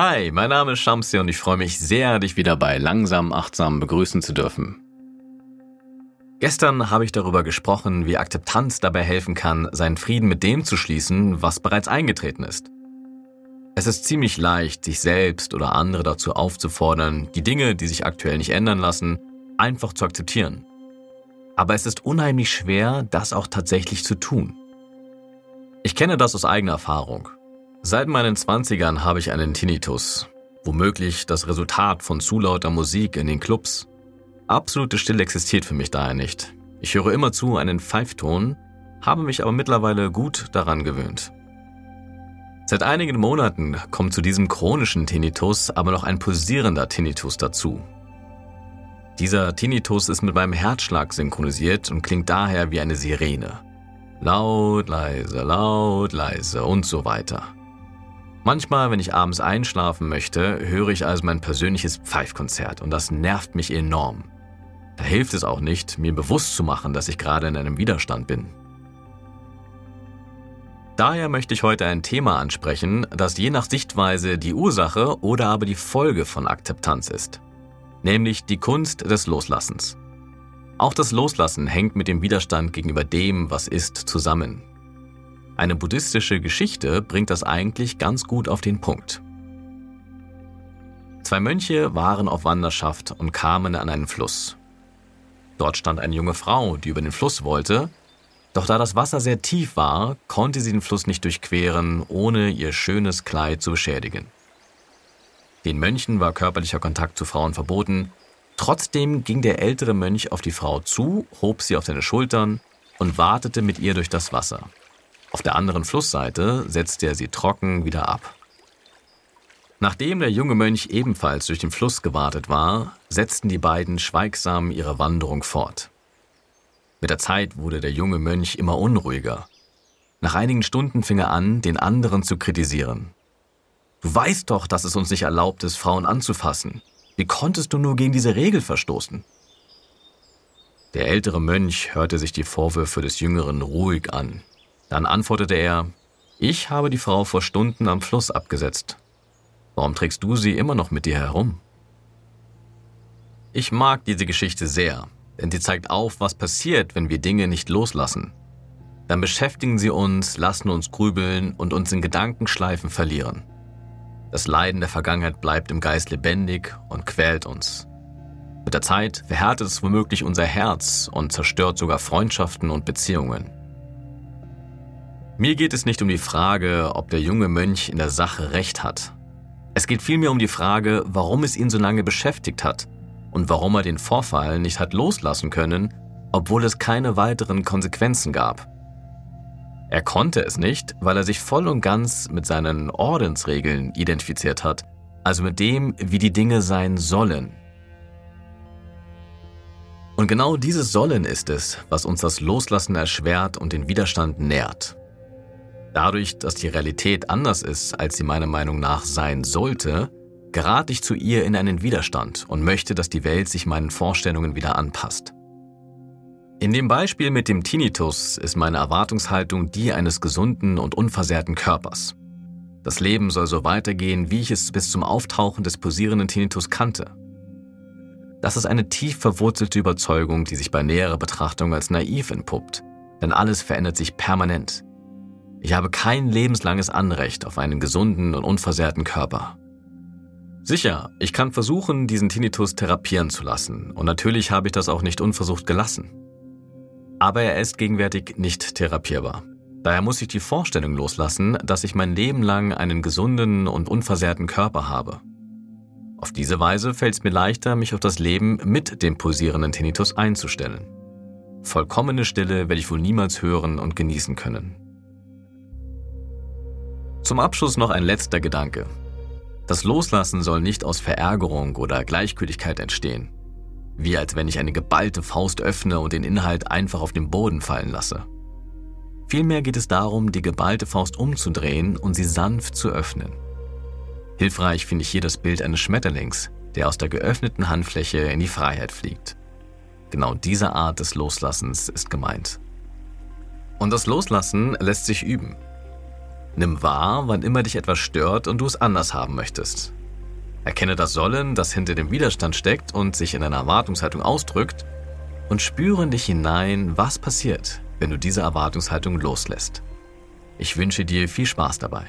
Hi, mein Name ist Shamsi und ich freue mich sehr, dich wieder bei Langsam Achtsam begrüßen zu dürfen. Gestern habe ich darüber gesprochen, wie Akzeptanz dabei helfen kann, seinen Frieden mit dem zu schließen, was bereits eingetreten ist. Es ist ziemlich leicht, sich selbst oder andere dazu aufzufordern, die Dinge, die sich aktuell nicht ändern lassen, einfach zu akzeptieren. Aber es ist unheimlich schwer, das auch tatsächlich zu tun. Ich kenne das aus eigener Erfahrung. Seit meinen 20ern habe ich einen Tinnitus, womöglich das Resultat von zu lauter Musik in den Clubs. Absolute Stille existiert für mich daher nicht. Ich höre immer zu einen Pfeifton, habe mich aber mittlerweile gut daran gewöhnt. Seit einigen Monaten kommt zu diesem chronischen Tinnitus aber noch ein pulsierender Tinnitus dazu. Dieser Tinnitus ist mit meinem Herzschlag synchronisiert und klingt daher wie eine Sirene. Laut, leise, laut, leise und so weiter. Manchmal, wenn ich abends einschlafen möchte, höre ich also mein persönliches Pfeifkonzert und das nervt mich enorm. Da hilft es auch nicht, mir bewusst zu machen, dass ich gerade in einem Widerstand bin. Daher möchte ich heute ein Thema ansprechen, das je nach Sichtweise die Ursache oder aber die Folge von Akzeptanz ist nämlich die Kunst des Loslassens. Auch das Loslassen hängt mit dem Widerstand gegenüber dem, was ist, zusammen. Eine buddhistische Geschichte bringt das eigentlich ganz gut auf den Punkt. Zwei Mönche waren auf Wanderschaft und kamen an einen Fluss. Dort stand eine junge Frau, die über den Fluss wollte, doch da das Wasser sehr tief war, konnte sie den Fluss nicht durchqueren, ohne ihr schönes Kleid zu beschädigen. Den Mönchen war körperlicher Kontakt zu Frauen verboten. Trotzdem ging der ältere Mönch auf die Frau zu, hob sie auf seine Schultern und wartete mit ihr durch das Wasser. Auf der anderen Flussseite setzte er sie trocken wieder ab. Nachdem der junge Mönch ebenfalls durch den Fluss gewartet war, setzten die beiden schweigsam ihre Wanderung fort. Mit der Zeit wurde der junge Mönch immer unruhiger. Nach einigen Stunden fing er an, den anderen zu kritisieren. Du weißt doch, dass es uns nicht erlaubt ist, Frauen anzufassen. Wie konntest du nur gegen diese Regel verstoßen? Der ältere Mönch hörte sich die Vorwürfe des Jüngeren ruhig an. Dann antwortete er, ich habe die Frau vor Stunden am Fluss abgesetzt. Warum trägst du sie immer noch mit dir herum? Ich mag diese Geschichte sehr, denn sie zeigt auf, was passiert, wenn wir Dinge nicht loslassen. Dann beschäftigen sie uns, lassen uns grübeln und uns in Gedankenschleifen verlieren. Das Leiden der Vergangenheit bleibt im Geist lebendig und quält uns. Mit der Zeit verhärtet es womöglich unser Herz und zerstört sogar Freundschaften und Beziehungen. Mir geht es nicht um die Frage, ob der junge Mönch in der Sache recht hat. Es geht vielmehr um die Frage, warum es ihn so lange beschäftigt hat und warum er den Vorfall nicht hat loslassen können, obwohl es keine weiteren Konsequenzen gab. Er konnte es nicht, weil er sich voll und ganz mit seinen Ordensregeln identifiziert hat, also mit dem, wie die Dinge sein sollen. Und genau dieses Sollen ist es, was uns das Loslassen erschwert und den Widerstand nährt. Dadurch, dass die Realität anders ist, als sie meiner Meinung nach sein sollte, gerate ich zu ihr in einen Widerstand und möchte, dass die Welt sich meinen Vorstellungen wieder anpasst. In dem Beispiel mit dem Tinnitus ist meine Erwartungshaltung die eines gesunden und unversehrten Körpers. Das Leben soll so weitergehen, wie ich es bis zum Auftauchen des posierenden Tinnitus kannte. Das ist eine tief verwurzelte Überzeugung, die sich bei näherer Betrachtung als naiv entpuppt, denn alles verändert sich permanent. Ich habe kein lebenslanges Anrecht auf einen gesunden und unversehrten Körper. Sicher, ich kann versuchen, diesen Tinnitus therapieren zu lassen, und natürlich habe ich das auch nicht unversucht gelassen. Aber er ist gegenwärtig nicht therapierbar. Daher muss ich die Vorstellung loslassen, dass ich mein Leben lang einen gesunden und unversehrten Körper habe. Auf diese Weise fällt es mir leichter, mich auf das Leben mit dem pulsierenden Tinnitus einzustellen. Vollkommene Stille werde ich wohl niemals hören und genießen können. Zum Abschluss noch ein letzter Gedanke. Das Loslassen soll nicht aus Verärgerung oder Gleichgültigkeit entstehen wie als wenn ich eine geballte Faust öffne und den Inhalt einfach auf den Boden fallen lasse. Vielmehr geht es darum, die geballte Faust umzudrehen und sie sanft zu öffnen. Hilfreich finde ich hier das Bild eines Schmetterlings, der aus der geöffneten Handfläche in die Freiheit fliegt. Genau diese Art des Loslassens ist gemeint. Und das Loslassen lässt sich üben. Nimm wahr, wann immer dich etwas stört und du es anders haben möchtest. Erkenne das Sollen, das hinter dem Widerstand steckt und sich in einer Erwartungshaltung ausdrückt, und spüre in dich hinein, was passiert, wenn du diese Erwartungshaltung loslässt. Ich wünsche dir viel Spaß dabei.